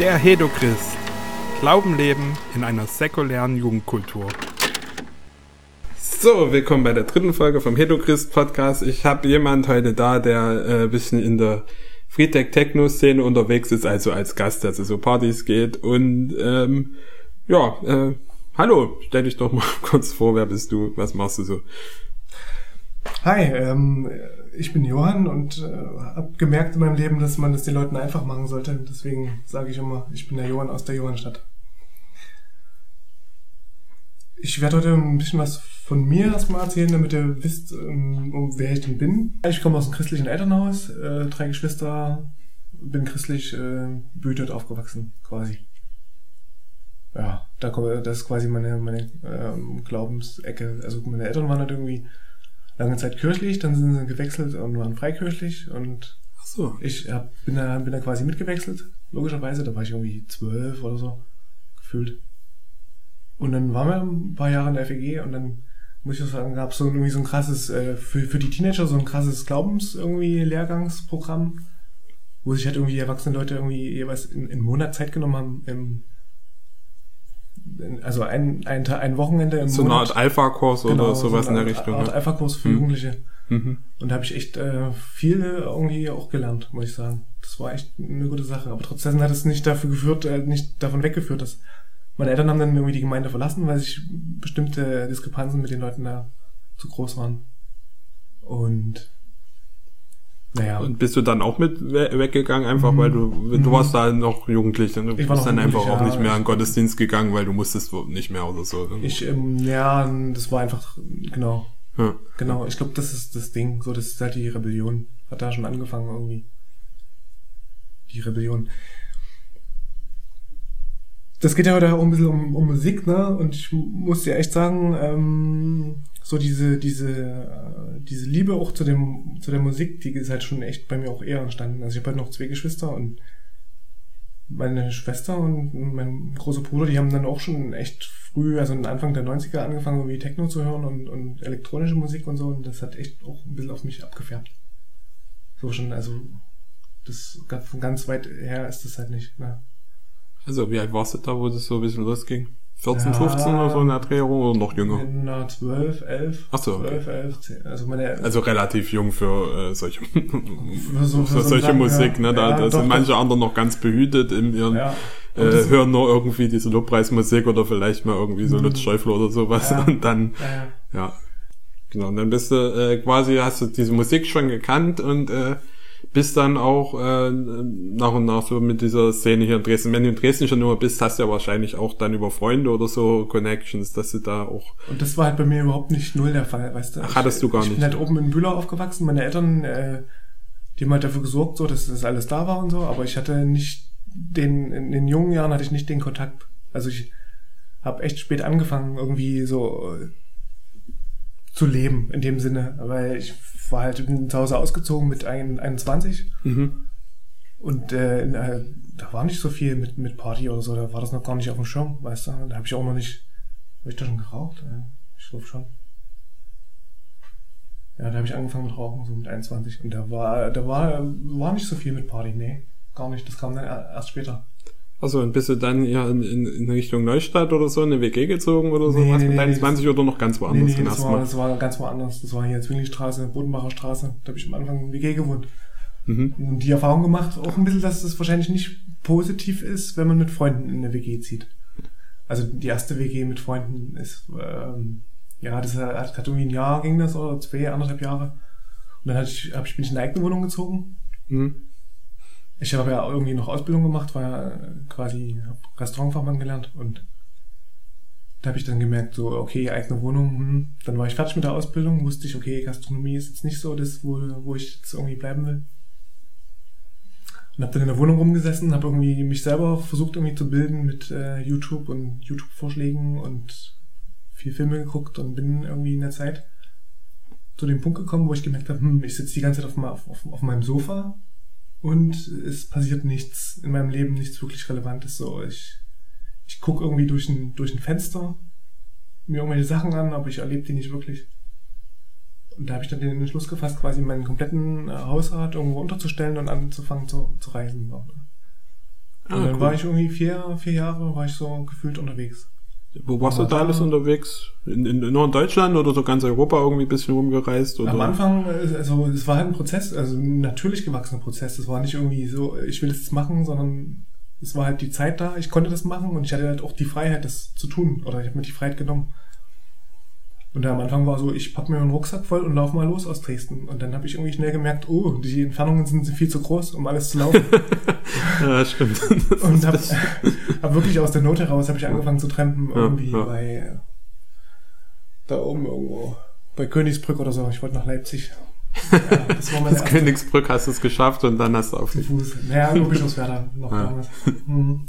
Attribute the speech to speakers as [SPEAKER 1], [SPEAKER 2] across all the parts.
[SPEAKER 1] Der Hedochrist. Glauben leben in einer säkulären Jugendkultur. So, willkommen bei der dritten Folge vom Hedochrist Podcast. Ich habe jemand heute da, der äh, bisschen in der Friedtech Techno Szene unterwegs ist, also als Gast, also so Partys geht und ähm, ja, äh, hallo, stell dich doch mal kurz vor, wer bist du, was machst du so?
[SPEAKER 2] Hi, ähm, ich bin Johann und äh, habe gemerkt in meinem Leben, dass man das den Leuten einfach machen sollte. Deswegen sage ich immer, ich bin der Johann aus der Johannstadt. Ich werde heute ein bisschen was von mir erstmal erzählen, damit ihr wisst, ähm, wer ich denn bin. Ich komme aus einem christlichen Elternhaus, äh, drei Geschwister, bin christlich äh, behütet aufgewachsen, quasi. Ja, da komme, das ist quasi meine, meine ähm, Glaubensecke. Also meine Eltern waren halt irgendwie lange Zeit kirchlich, dann sind sie gewechselt und waren freikirchlich und
[SPEAKER 1] Ach so.
[SPEAKER 2] ich hab, bin, da, bin da quasi mitgewechselt, logischerweise. Da war ich irgendwie zwölf oder so, gefühlt. Und dann waren wir ein paar Jahre in der FEG und dann muss ich auch sagen, gab es so irgendwie so ein krasses, äh, für, für die Teenager so ein krasses Glaubens irgendwie Lehrgangsprogramm, wo sich halt irgendwie erwachsene Leute irgendwie jeweils in, in Monat Zeit genommen haben, im, also ein, ein, ein Wochenende im
[SPEAKER 1] So eine
[SPEAKER 2] Monat.
[SPEAKER 1] Art Alpha-Kurs
[SPEAKER 2] Genau,
[SPEAKER 1] oder sowas
[SPEAKER 2] so
[SPEAKER 1] in
[SPEAKER 2] eine
[SPEAKER 1] der
[SPEAKER 2] Art-
[SPEAKER 1] Richtung.
[SPEAKER 2] Art
[SPEAKER 1] ne?
[SPEAKER 2] Alpha-Kurs für
[SPEAKER 1] Hm.
[SPEAKER 2] Jugendliche.
[SPEAKER 1] Mhm.
[SPEAKER 2] Und da habe ich echt äh, viel irgendwie auch gelernt, muss ich sagen. Das war echt eine gute Sache. Aber trotzdem hat es nicht dafür geführt, äh, nicht davon weggeführt, dass meine Eltern haben dann irgendwie die Gemeinde verlassen, weil sich bestimmte Diskrepanzen mit den Leuten da zu groß waren. Und naja,
[SPEAKER 1] Und bist du dann auch mit we weggegangen, einfach weil du, du
[SPEAKER 2] Mhm.
[SPEAKER 1] warst da noch jugendlich und du bist dann einfach auch
[SPEAKER 2] ja.
[SPEAKER 1] nicht mehr an Gottesdienst gegangen, weil du musstest nicht mehr oder so. ne?
[SPEAKER 2] ich, ähm, ja, das war einfach, genau,
[SPEAKER 1] ja.
[SPEAKER 2] genau. Ich glaube, das ist das Ding. So, das ist halt die Rebellion. Hat da schon angefangen irgendwie. Die Rebellion. Das geht ja heute auch ein bisschen um, um Musik, ne? Und ich muss dir echt sagen, ähm, so diese, diese, äh, diese Liebe auch zu dem, zu der Musik, die ist halt schon echt bei mir auch eher entstanden. Also ich habe halt noch zwei Geschwister und meine Schwester und mein großer Bruder, die haben dann auch schon echt früh, also Anfang der 90er angefangen, irgendwie Techno zu hören und, und elektronische Musik und so. Und das hat echt auch ein bisschen auf mich abgefärbt. So schon, also das von ganz weit her ist das halt nicht. Ne?
[SPEAKER 1] Also wie alt warst du da, wo das so ein bisschen losging? 14,
[SPEAKER 2] Ja.
[SPEAKER 1] 15 oder so in der Drehung oder noch jünger?
[SPEAKER 2] Na, 12, 11.
[SPEAKER 1] Ach so, okay.
[SPEAKER 2] 12, 11, 10. Also meine,
[SPEAKER 1] Also relativ jung für äh, solche,
[SPEAKER 2] für so,
[SPEAKER 1] für
[SPEAKER 2] so
[SPEAKER 1] solche
[SPEAKER 2] einen
[SPEAKER 1] Musik, ne? Da,
[SPEAKER 2] ja,
[SPEAKER 1] da
[SPEAKER 2] doch,
[SPEAKER 1] sind manche anderen noch ganz behütet in ihren,
[SPEAKER 2] Ja.
[SPEAKER 1] Äh, hören nur irgendwie diese Lobpreismusik oder vielleicht mal irgendwie so
[SPEAKER 2] Mhm.
[SPEAKER 1] Lutz Schäufler oder sowas
[SPEAKER 2] Ja.
[SPEAKER 1] und dann,
[SPEAKER 2] Ja, ja.
[SPEAKER 1] ja. Genau, und dann bist du äh, quasi, hast du diese Musik schon gekannt und äh, bist dann auch äh, nach und nach so mit dieser Szene hier in Dresden. Wenn du in Dresden schon nur bist, hast du ja wahrscheinlich auch dann über Freunde oder so Connections, dass du da auch
[SPEAKER 2] Und das war halt bei mir überhaupt nicht null der Fall, weißt du.
[SPEAKER 1] Ach, hattest du gar
[SPEAKER 2] ich
[SPEAKER 1] nicht.
[SPEAKER 2] Ich bin halt oben in Bühler aufgewachsen. Meine Eltern, äh, die haben halt dafür gesorgt, so, dass das alles da war und so, aber ich hatte nicht den, in den jungen Jahren hatte ich nicht den Kontakt. Also ich habe echt spät angefangen, irgendwie so äh, zu leben, in dem Sinne, weil ich war halt bin zu Hause ausgezogen mit ein- 21
[SPEAKER 1] mhm.
[SPEAKER 2] und äh, in, äh, da war nicht so viel mit, mit Party oder so, da war das noch gar nicht auf dem Schirm, weißt du. Da habe ich auch noch nicht, habe ich da schon geraucht? Ich glaube schon. Ja, da habe ich angefangen mit Rauchen, so mit 21. Und da war, da war, war nicht so viel mit Party, nee, gar nicht. Das kam dann er- erst später.
[SPEAKER 1] Also und bist du dann ja in, in, in Richtung Neustadt oder so in eine WG gezogen oder so?
[SPEAKER 2] Nee,
[SPEAKER 1] was
[SPEAKER 2] nee,
[SPEAKER 1] mit
[SPEAKER 2] nee,
[SPEAKER 1] 21 oder noch ganz
[SPEAKER 2] Nee,
[SPEAKER 1] woanders
[SPEAKER 2] nee,
[SPEAKER 1] den
[SPEAKER 2] das war, das war ganz woanders. Das war hier Zwinglistraße, Bodenbacher Straße. Da habe ich am Anfang in WG gewohnt.
[SPEAKER 1] Mhm.
[SPEAKER 2] Und die Erfahrung gemacht, auch ein bisschen, dass es wahrscheinlich nicht positiv ist, wenn man mit Freunden in eine WG zieht. Also die erste WG mit Freunden ist, ähm, ja, das hat, hat irgendwie ein Jahr ging das oder zwei, anderthalb Jahre. Und dann hatte ich, hab ich, bin ich in eine eigene Wohnung gezogen.
[SPEAKER 1] Mhm.
[SPEAKER 2] Ich habe ja irgendwie noch Ausbildung gemacht, war ja äh, quasi Restaurantfachmann gelernt und da habe ich dann gemerkt, so, okay, eigene Wohnung, hm. dann war ich fertig mit der Ausbildung, wusste ich, okay, Gastronomie ist jetzt nicht so das, wo, wo ich jetzt irgendwie bleiben will. Und habe dann in der Wohnung rumgesessen, habe irgendwie mich selber versucht irgendwie zu bilden mit äh, YouTube und YouTube-Vorschlägen und viel Filme geguckt und bin irgendwie in der Zeit zu dem Punkt gekommen, wo ich gemerkt habe, hm, ich sitze die ganze Zeit auf, auf, auf, auf meinem Sofa und es passiert nichts in meinem Leben, nichts wirklich Relevantes. So, ich, ich gucke irgendwie durch ein, durch ein Fenster mir irgendwelche Sachen an, aber ich erlebe die nicht wirklich. Und da habe ich dann den Entschluss gefasst, quasi meinen kompletten äh, Hausrat irgendwo unterzustellen und anzufangen zu, zu reisen. So. Ah, und dann cool. war ich irgendwie vier, vier Jahre, war ich so gefühlt unterwegs.
[SPEAKER 1] Wo warst du da alles unterwegs? In, in, nur in Deutschland oder so ganz Europa irgendwie ein bisschen rumgereist? Oder?
[SPEAKER 2] Am Anfang, also es war halt ein Prozess, also ein natürlich gewachsener Prozess. Es war nicht irgendwie so, ich will das jetzt machen, sondern es war halt die Zeit da, ich konnte das machen und ich hatte halt auch die Freiheit, das zu tun. Oder ich habe mir die Freiheit genommen. Und am Anfang war so, ich pack mir einen Rucksack voll und lauf mal los aus Dresden. Und dann habe ich irgendwie schnell gemerkt, oh, die Entfernungen sind viel zu groß, um alles zu laufen.
[SPEAKER 1] ja, stimmt.
[SPEAKER 2] und habe hab wirklich aus der Not heraus habe ich angefangen zu trampen, irgendwie ja, bei da oben irgendwo, bei Königsbrück oder so. Ich wollte nach Leipzig.
[SPEAKER 1] Ja, das war meine das Königsbrück hast du es geschafft und dann hast du auf
[SPEAKER 2] den Fuß. Naja, nur Bischofswerda noch damals. Mhm.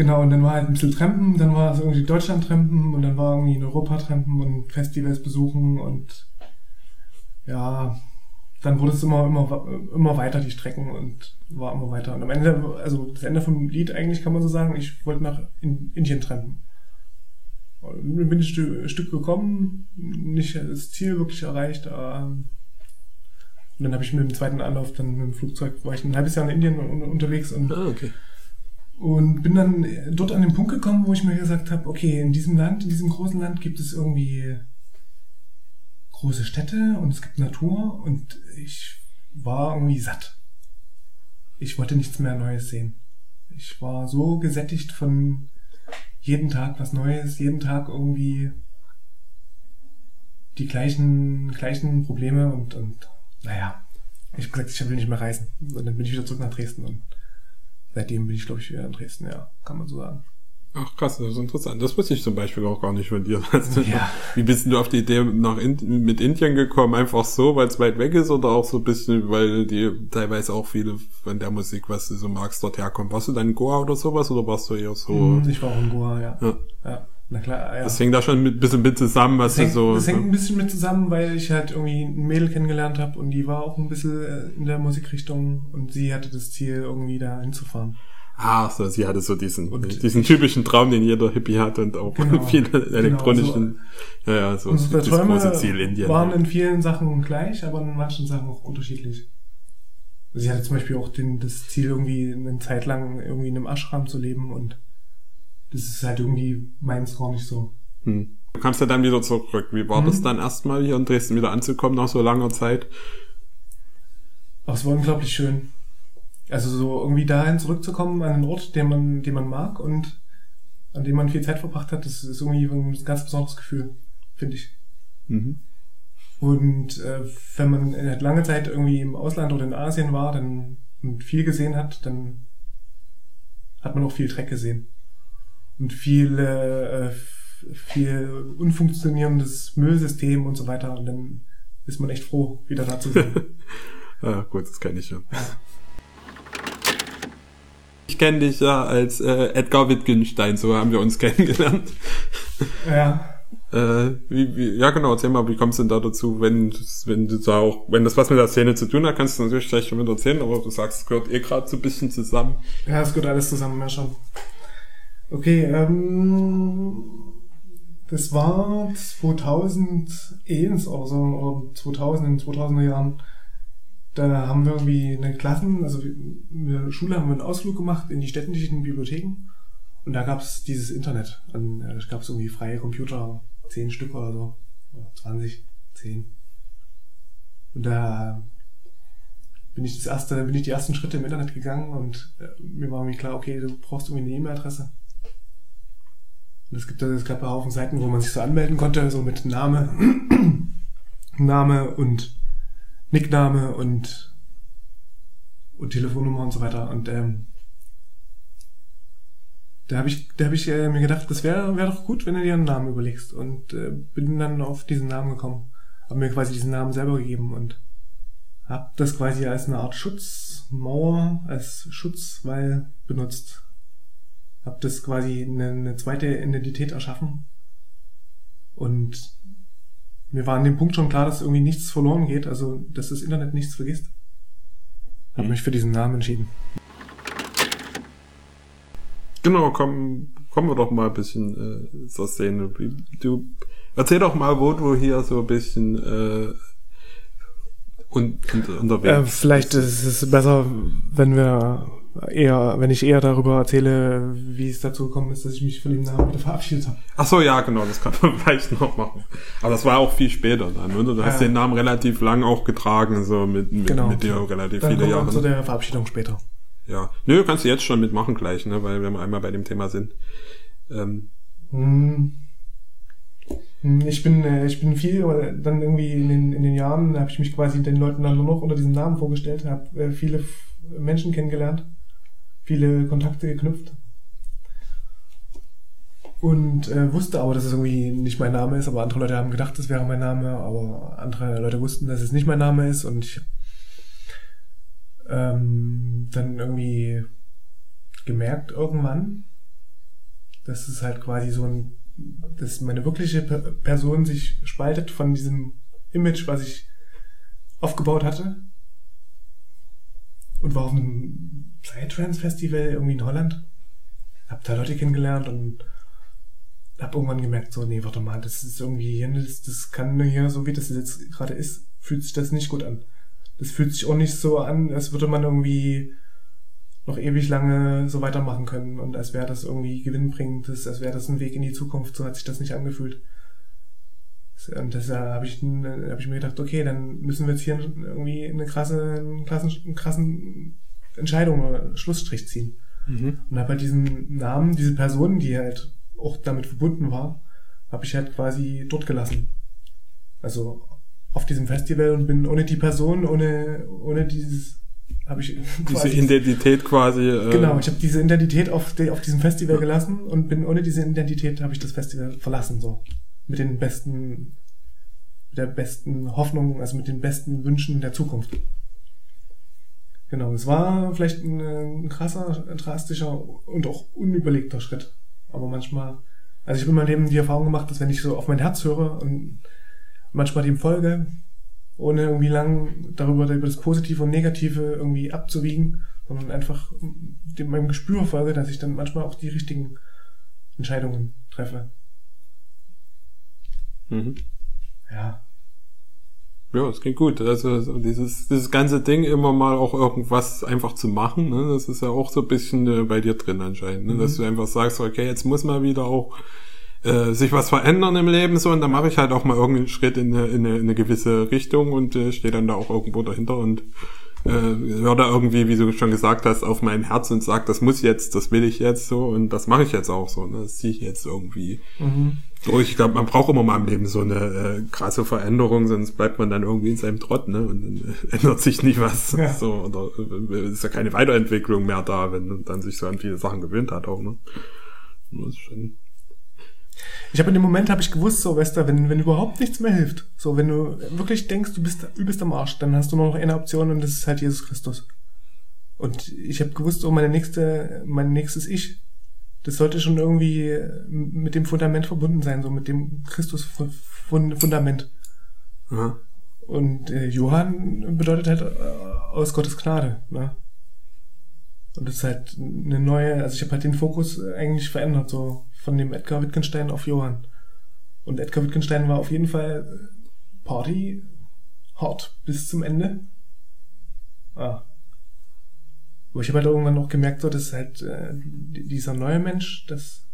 [SPEAKER 2] Genau, und dann war halt ein bisschen Trampen, dann war es irgendwie Deutschland-Trampen und dann war irgendwie in Europa-Trampen und Festivals besuchen und ja, dann wurde es immer, immer, immer weiter, die Strecken und war immer weiter. Und am Ende, also das Ende vom Lied eigentlich kann man so sagen, ich wollte nach Indien trampen. Bin ein Stück gekommen, nicht das Ziel wirklich erreicht. Und dann habe ich mit dem zweiten Anlauf dann mit dem Flugzeug, war ich ein halbes Jahr in Indien unterwegs und
[SPEAKER 1] ah, okay.
[SPEAKER 2] Und bin dann dort an den Punkt gekommen, wo ich mir gesagt habe, okay, in diesem Land, in diesem großen Land gibt es irgendwie große Städte und es gibt Natur und ich war irgendwie satt. Ich wollte nichts mehr Neues sehen. Ich war so gesättigt von jeden Tag was Neues, jeden Tag irgendwie die gleichen, gleichen Probleme und, und naja, ich habe gesagt, ich will nicht mehr reisen. Und dann bin ich wieder zurück nach Dresden und seitdem bin ich, glaube ich, wieder in Dresden, ja, kann man so sagen.
[SPEAKER 1] Ach krass, das ist interessant. Das wusste ich zum Beispiel auch gar nicht von dir. Ja. Wie bist du auf die Idee nach in mit Indien gekommen? Einfach so, weil es weit weg ist oder auch so ein bisschen, weil die teilweise auch viele von der Musik, was du so magst, dort herkommen. Warst du dann in Goa oder sowas oder warst du eher so?
[SPEAKER 2] Hm, ich war auch in Goa, ja. ja. ja. Na klar, ja.
[SPEAKER 1] Das hängt da schon ein bisschen mit zusammen, was
[SPEAKER 2] das hängt,
[SPEAKER 1] so.
[SPEAKER 2] Das hängt ein bisschen mit zusammen, weil ich halt irgendwie ein Mädel kennengelernt habe und die war auch ein bisschen äh, in der Musikrichtung und sie hatte das Ziel, irgendwie da hinzufahren.
[SPEAKER 1] Ah, so, sie hatte so diesen, und diesen typischen Traum, den jeder Hippie hat und auch genau, viele genau, elektronischen,
[SPEAKER 2] genau, ja, ja, so das Träume große Ziel Indien. waren in vielen Sachen gleich, aber in manchen Sachen auch unterschiedlich. Sie hatte zum Beispiel auch den, das Ziel, irgendwie eine Zeit lang irgendwie in einem Ashram zu leben und das ist halt irgendwie meins gar nicht so.
[SPEAKER 1] Hm. Du kamst ja dann wieder zurück. Wie war hm. das dann erstmal hier in Dresden wieder anzukommen nach so langer Zeit?
[SPEAKER 2] Ach, es war unglaublich schön. Also so irgendwie dahin zurückzukommen an einen Ort, den man, den man mag und an dem man viel Zeit verbracht hat, das ist irgendwie ein ganz besonderes Gefühl, finde ich. Mhm. Und äh, wenn man lange Zeit irgendwie im Ausland oder in Asien war dann, und viel gesehen hat, dann hat man auch viel Dreck gesehen. Und viel, äh, viel unfunktionierendes Müllsystem und so weiter. Und dann ist man echt froh, wieder da zu sein.
[SPEAKER 1] ja, gut, das kenne ich ja. ja. Ich kenne dich ja als äh, Edgar Wittgenstein, so haben wir uns kennengelernt.
[SPEAKER 2] Ja.
[SPEAKER 1] Äh, wie, wie, ja genau, erzähl mal, wie kommst du denn da dazu, wenn, wenn du da auch, wenn das was mit der Szene zu tun hat, kannst du natürlich gleich schon wieder erzählen, aber du sagst, es gehört eh gerade so ein bisschen zusammen.
[SPEAKER 2] Ja, es gehört alles zusammen, ja schon. Okay, ähm, das war 2001 oder so, oder 2000, in 2000er Jahren da haben wir irgendwie eine Klassen, also in der Schule haben wir einen Ausflug gemacht in die städtischen Bibliotheken und da gab es dieses Internet. Und da gab es irgendwie freie Computer, zehn Stück oder so, 20, 10. Und da bin ich das erste, bin ich die ersten Schritte im Internet gegangen und äh, mir war irgendwie klar, okay, du brauchst irgendwie eine E-Mail-Adresse. Und es gibt da, es gab einen Haufen Seiten, wo man sich so anmelden konnte, so mit Name, Name und Nickname und, und Telefonnummer und so weiter. Und ähm, da habe ich, da hab ich äh, mir gedacht, das wäre wär doch gut, wenn du dir einen Namen überlegst. Und äh, bin dann auf diesen Namen gekommen. Habe mir quasi diesen Namen selber gegeben und habe das quasi als eine Art Schutzmauer, als Schutzwall benutzt. Habe das quasi eine, eine zweite Identität erschaffen. Und mir war an dem Punkt schon klar, dass irgendwie nichts verloren geht, also dass das Internet nichts vergisst. Habe mhm. mich für diesen Namen entschieden.
[SPEAKER 1] Genau, komm, kommen wir doch mal ein bisschen äh, zur Szene. Du erzähl doch mal, wo du hier so ein bisschen äh, und, und unterwegs.
[SPEAKER 2] Äh, vielleicht ist es besser, wenn wir eher, wenn ich eher darüber erzähle, wie es dazu gekommen ist, dass ich mich von dem Namen wieder verabschiedet habe.
[SPEAKER 1] Ach so, ja, genau, das kann man vielleicht noch machen. Aber das war auch viel später dann, oder? Du hast
[SPEAKER 2] Ja.
[SPEAKER 1] den Namen relativ lang auch getragen, so mit, mit,
[SPEAKER 2] Genau.
[SPEAKER 1] mit dir relativ
[SPEAKER 2] Dann
[SPEAKER 1] viele Jahre.
[SPEAKER 2] zu der Verabschiedung später.
[SPEAKER 1] Ja. Nö, kannst du jetzt schon mitmachen gleich, ne, weil wir einmal bei dem Thema sind. Ähm,
[SPEAKER 2] Hm. Hm, Ich bin, äh, ich bin viel, aber dann irgendwie in den, in den Jahren habe ich mich quasi den Leuten dann nur noch unter diesem Namen vorgestellt, habe äh, viele Menschen kennengelernt, viele Kontakte geknüpft und äh, wusste aber, dass es irgendwie nicht mein Name ist, aber andere Leute haben gedacht, das wäre mein Name, aber andere Leute wussten, dass es nicht mein Name ist und ich ähm, dann irgendwie gemerkt irgendwann, dass es halt quasi so ein, dass meine wirkliche Per- Person sich spaltet von diesem Image, was ich aufgebaut hatte. Und war auf einem Psytrance-Festival irgendwie in Holland. Hab da Leute kennengelernt und hab irgendwann gemerkt, so, nee, warte mal, das ist irgendwie hier, das, das kann hier, so wie das jetzt gerade ist, fühlt sich das nicht gut an. Das fühlt sich auch nicht so an, als würde man irgendwie noch ewig lange so weitermachen können und als wäre das irgendwie gewinnbringend, als wäre das ein Weg in die Zukunft, so hat sich das nicht angefühlt. Und deshalb habe ich, hab ich mir gedacht, okay, dann müssen wir jetzt hier irgendwie eine krasse, einen krassen, einen krassen Entscheidung oder Schlussstrich ziehen.
[SPEAKER 1] mhm.
[SPEAKER 2] Und habe halt diesen Namen, diese Person, die halt auch damit verbunden war, habe ich halt quasi dort gelassen. Also auf diesem Festival und bin ohne die Person, ohne, ohne dieses, habe ich
[SPEAKER 1] Diese Identität quasi. Äh,
[SPEAKER 2] Genau, ich habe diese Identität auf, de, auf diesem Festival gelassen und bin ohne diese Identität habe ich das Festival verlassen so mit den besten mit der besten Hoffnung, also mit den besten Wünschen der Zukunft. Genau, es war vielleicht ein, ein krasser, drastischer und auch unüberlegter Schritt, aber manchmal, also ich habe in meinem Leben die Erfahrung gemacht, dass wenn ich so auf mein Herz höre und manchmal dem folge, ohne irgendwie lang darüber über das Positive und Negative irgendwie abzuwiegen, sondern einfach dem meinem Gespür folge, dass ich dann manchmal auch die richtigen Entscheidungen treffe.
[SPEAKER 1] Mhm.
[SPEAKER 2] Ja.
[SPEAKER 1] Ja, es geht gut. Also so dieses, dieses ganze Ding immer mal auch irgendwas einfach zu machen, ne? das ist ja auch so ein bisschen äh, bei dir drin anscheinend, ne? dass
[SPEAKER 2] Mhm.
[SPEAKER 1] du einfach sagst, okay, jetzt muss mal wieder auch äh, sich was verändern im Leben so und dann mache ich halt auch mal irgendeinen Schritt in eine, in eine, in eine gewisse Richtung und äh, stehe dann da auch irgendwo dahinter und äh, höre da irgendwie, wie du schon gesagt hast, auf mein Herz und sag, das muss jetzt, das will ich jetzt so und das mache ich jetzt auch so. Ne? Das ziehe ich jetzt irgendwie
[SPEAKER 2] Mhm.
[SPEAKER 1] Durch. Ich glaube, man braucht immer mal im Leben so eine äh, krasse Veränderung, sonst bleibt man dann irgendwie in seinem Trott, ne? Und dann äh, ändert sich nie was.
[SPEAKER 2] Ja.
[SPEAKER 1] So, oder äh, ist ja keine Weiterentwicklung mehr da, wenn man dann sich so an viele Sachen gewöhnt hat auch, ne?
[SPEAKER 2] Ich habe in dem Moment habe ich gewusst, so Wester, wenn wenn überhaupt nichts mehr hilft, so wenn du wirklich denkst, du bist übelst am Arsch, dann hast du nur noch eine Option und das ist halt Jesus Christus. Und ich habe gewusst, so meine nächste, mein nächstes Ich, das sollte schon irgendwie mit dem Fundament verbunden sein, so mit dem Christus-Fundament.
[SPEAKER 1] Ja.
[SPEAKER 2] Und äh, Johann bedeutet halt äh, aus Gottes Gnade. Ne? Und das ist halt eine neue, also ich habe halt den Fokus äh, eigentlich verändert, so von dem Edgar Wittgenstein auf Johann. Und Edgar Wittgenstein war auf jeden Fall äh, Party hart bis zum Ende. Ah. Aber ich habe halt irgendwann auch gemerkt, so, dass halt äh, dieser neue Mensch, dass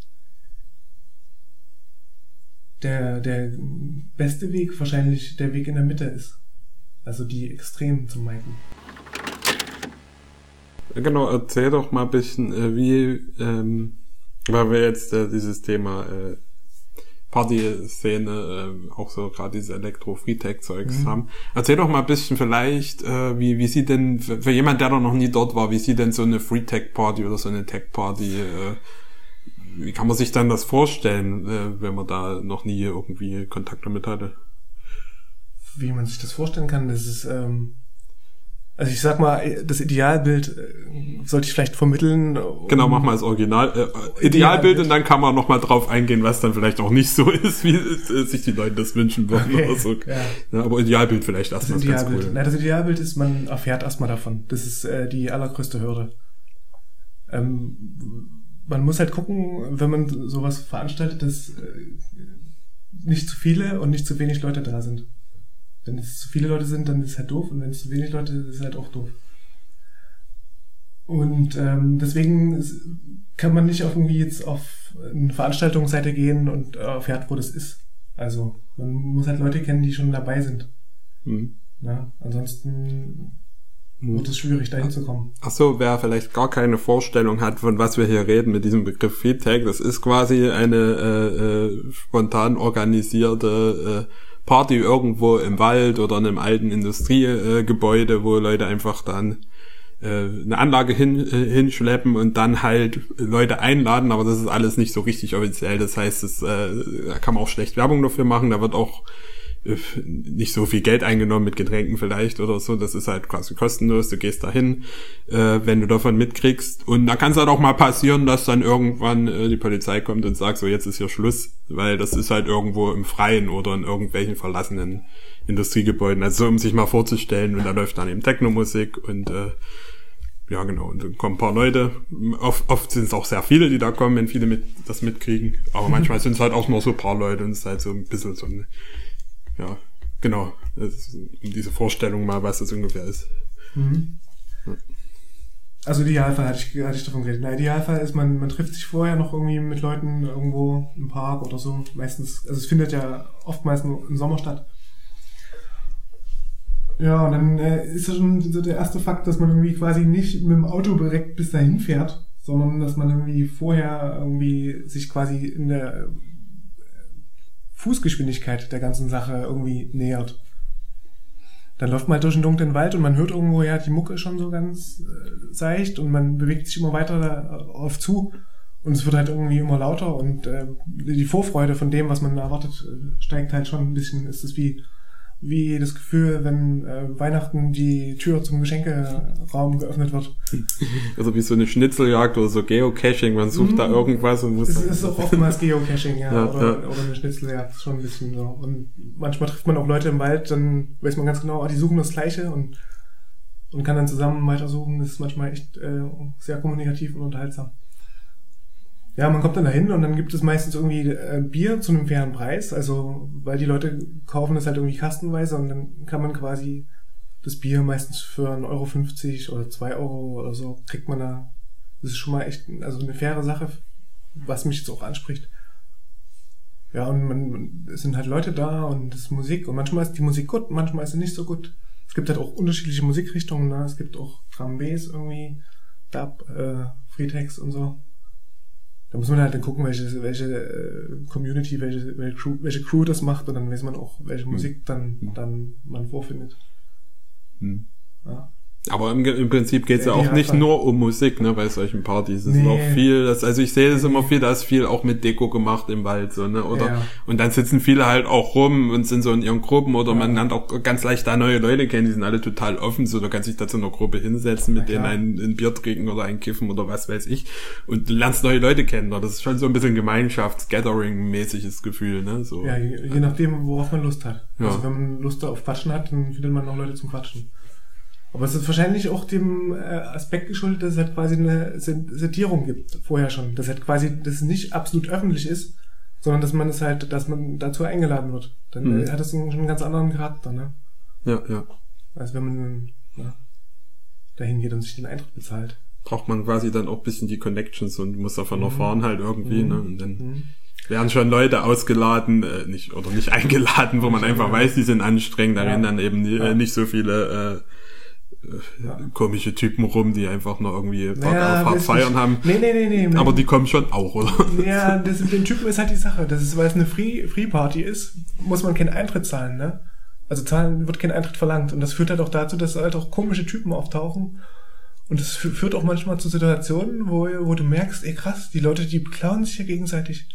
[SPEAKER 2] der, der beste Weg wahrscheinlich der Weg in der Mitte ist. Also die Extremen zu meiden.
[SPEAKER 1] Genau, erzähl doch mal ein bisschen, äh, wie, ähm, weil wir jetzt äh, dieses Thema äh, Party-Szene, äh, auch so gerade dieses Elektro-Freetech-Zeugs
[SPEAKER 2] Mhm.
[SPEAKER 1] haben. Erzähl doch mal ein bisschen vielleicht, äh, wie, wie sieht denn, für, für jemand, der da noch nie dort war, wie sieht denn so eine Freetech-Party oder so eine Tech-Party, äh, wie kann man sich dann das vorstellen, äh, wenn man da noch nie irgendwie Kontakt damit hatte?
[SPEAKER 2] Wie man sich das vorstellen kann, das ist, ähm, also ich sag mal, das Idealbild äh, sollte ich vielleicht vermitteln. um-
[SPEAKER 1] Genau, mach mal das Original, äh, Idealbild und dann kann man noch mal drauf eingehen, was dann vielleicht auch nicht so ist, wie äh, sich die Leute das wünschen würden
[SPEAKER 2] Okay,
[SPEAKER 1] oder so.
[SPEAKER 2] ja.
[SPEAKER 1] Ja, aber Idealbild vielleicht
[SPEAKER 2] Das
[SPEAKER 1] erstmal ist ganz
[SPEAKER 2] Idealbild.
[SPEAKER 1] cool.
[SPEAKER 2] Na, das Idealbild ist, man erfährt erstmal davon. Das ist äh, die allergrößte Hürde. Ähm, man muss halt gucken, wenn man sowas veranstaltet, dass äh, nicht zu viele und nicht zu wenig Leute da sind. Wenn es zu viele Leute sind, dann ist es halt doof und wenn es zu wenig Leute sind, ist es halt auch doof. Und ähm, deswegen kann man nicht irgendwie jetzt auf eine Veranstaltungsseite gehen und erfährt, wo das ist. Also man muss halt Leute kennen, die schon dabei sind. Mhm. Ja, ansonsten wird es schwierig, da hinzukommen.
[SPEAKER 1] Ach so, wer vielleicht gar keine Vorstellung hat, von was wir hier reden mit diesem Begriff Feedtech, das ist quasi eine äh, äh, spontan organisierte äh, Party irgendwo im Wald oder in einem alten Industriegebäude, wo Leute einfach dann äh, eine Anlage hin, äh, hinschleppen und dann halt Leute einladen, aber das ist alles nicht so richtig offiziell. Das heißt, es, äh, da kann man auch schlecht Werbung dafür machen, da wird auch nicht so viel Geld eingenommen mit Getränken vielleicht oder so. Das ist halt quasi kostenlos. Du gehst dahin, äh, wenn du davon mitkriegst. Und da kann es halt auch mal passieren, dass dann irgendwann äh, die Polizei kommt und sagt, so jetzt ist hier Schluss, weil das ist halt irgendwo im Freien oder in irgendwelchen verlassenen Industriegebäuden. Also so, um sich mal vorzustellen, und da läuft dann eben Technomusik und äh, ja, genau. Und dann kommen ein paar Leute. Oft, oft sind es auch sehr viele, die da kommen, wenn viele mit, das mitkriegen. Aber manchmal sind es halt auch nur so ein paar Leute und es ist halt so ein bisschen so ein ja, genau. diese Vorstellung mal, was das ungefähr ist. Mhm.
[SPEAKER 2] Ja. Also Idealfall hatte ich, hatte ich davon geredet. Na, Idealfall ist, man, man trifft sich vorher noch irgendwie mit Leuten irgendwo im Park oder so. Meistens, also es findet ja oftmals nur im Sommer statt. Ja, und dann äh, ist das schon so der erste Fakt, dass man irgendwie quasi nicht mit dem Auto direkt bis dahin fährt, sondern dass man irgendwie vorher irgendwie sich quasi in der Fußgeschwindigkeit der ganzen Sache irgendwie nähert. Dann läuft man halt durch den dunklen Wald und man hört irgendwo ja die Mucke schon so ganz äh, seicht und man bewegt sich immer weiter darauf zu und es wird halt irgendwie immer lauter und äh, die Vorfreude von dem, was man erwartet, äh, steigt halt schon ein bisschen. Ist es wie wie das Gefühl, wenn äh, Weihnachten die Tür zum Geschenkeraum geöffnet wird.
[SPEAKER 1] Also wie so eine Schnitzeljagd oder so Geocaching, man sucht mm. da mhm. irgendwas und muss.
[SPEAKER 2] Es ist auch oftmals Geocaching, ja, ja, oder, ja. oder eine Schnitzeljagd, schon ein bisschen so. Und manchmal trifft man auch Leute im Wald, dann weiß man ganz genau, ah, die suchen das Gleiche und, und kann dann zusammen weitersuchen. Das ist manchmal echt äh, sehr kommunikativ und unterhaltsam. Ja, man kommt dann dahin und dann gibt es meistens irgendwie äh, Bier zu einem fairen Preis, also weil die Leute kaufen das halt irgendwie kastenweise und dann kann man quasi das Bier meistens für 1,50 Euro oder 2 Euro oder so kriegt man da. Das ist schon mal echt also eine faire Sache, was mich jetzt auch anspricht. Ja, und man, es sind halt Leute da und es ist Musik und manchmal ist die Musik gut, manchmal ist sie nicht so gut. Es gibt halt auch unterschiedliche Musikrichtungen, ne? es gibt auch Drum Bass irgendwie, Dub, äh, Freetext und so. Da muss man halt dann gucken, welche, welche äh, Community, welche, welche, Crew, welche Crew das macht und dann weiß man auch, welche hm. Musik dann, hm. dann man vorfindet.
[SPEAKER 1] Hm. Ja. Aber im, im Prinzip geht's ja, ja auch nicht nur um Musik, ne, bei solchen Partys. Es nee. ist auch viel, das, also ich sehe das immer viel, da ist viel auch mit Deko gemacht im Wald, so, ne, oder, ja. und dann sitzen viele halt auch rum und sind so in ihren Gruppen oder ja. man lernt auch ganz leicht da neue Leute kennen, die sind alle total offen, so, du kannst dich da zu einer Gruppe hinsetzen, mit denen ein, ein, Bier trinken oder ein Kiffen oder was weiß ich und du lernst neue Leute kennen, das ist schon so ein bisschen Gemeinschafts-Gathering-mäßiges Gefühl, ne, so.
[SPEAKER 2] Ja, je, je nachdem, worauf man Lust hat. Also wenn man Lust auf Quatschen hat, dann findet man noch Leute zum Quatschen. Aber es ist wahrscheinlich auch dem äh, Aspekt geschuldet, dass es halt quasi eine Sentierung gibt, vorher schon. Dass halt quasi, dass es nicht absolut öffentlich ist, sondern dass man es halt, dass man dazu eingeladen wird. Dann mhm. hat es schon einen ganz anderen Charakter, ne?
[SPEAKER 1] Ja, ja.
[SPEAKER 2] Als wenn man ja, dahin geht und sich den Eintritt bezahlt.
[SPEAKER 1] Braucht man quasi dann auch bisschen die Connections und muss davon mhm. erfahren halt irgendwie, mhm. ne? Und dann mhm. werden schon Leute ausgeladen, äh, nicht, oder nicht eingeladen, wo man einfach weiß, die sind anstrengend, da ja. rennen dann eben ja. äh, nicht so viele äh, ja. komische Typen rum, die einfach nur irgendwie naja, auf feiern nicht. haben. Nee, nee, nee, nee. Aber die kommen schon auch, oder?
[SPEAKER 2] Ja, das mit den Typen ist halt die Sache. Das ist, weil es eine Free, Free Party ist, muss man keinen Eintritt zahlen, ne? Also zahlen wird kein Eintritt verlangt. Und das führt halt auch dazu, dass halt auch komische Typen auftauchen. Und das führt auch manchmal zu Situationen, wo, wo du merkst, ey krass, die Leute, die beklauen sich ja gegenseitig.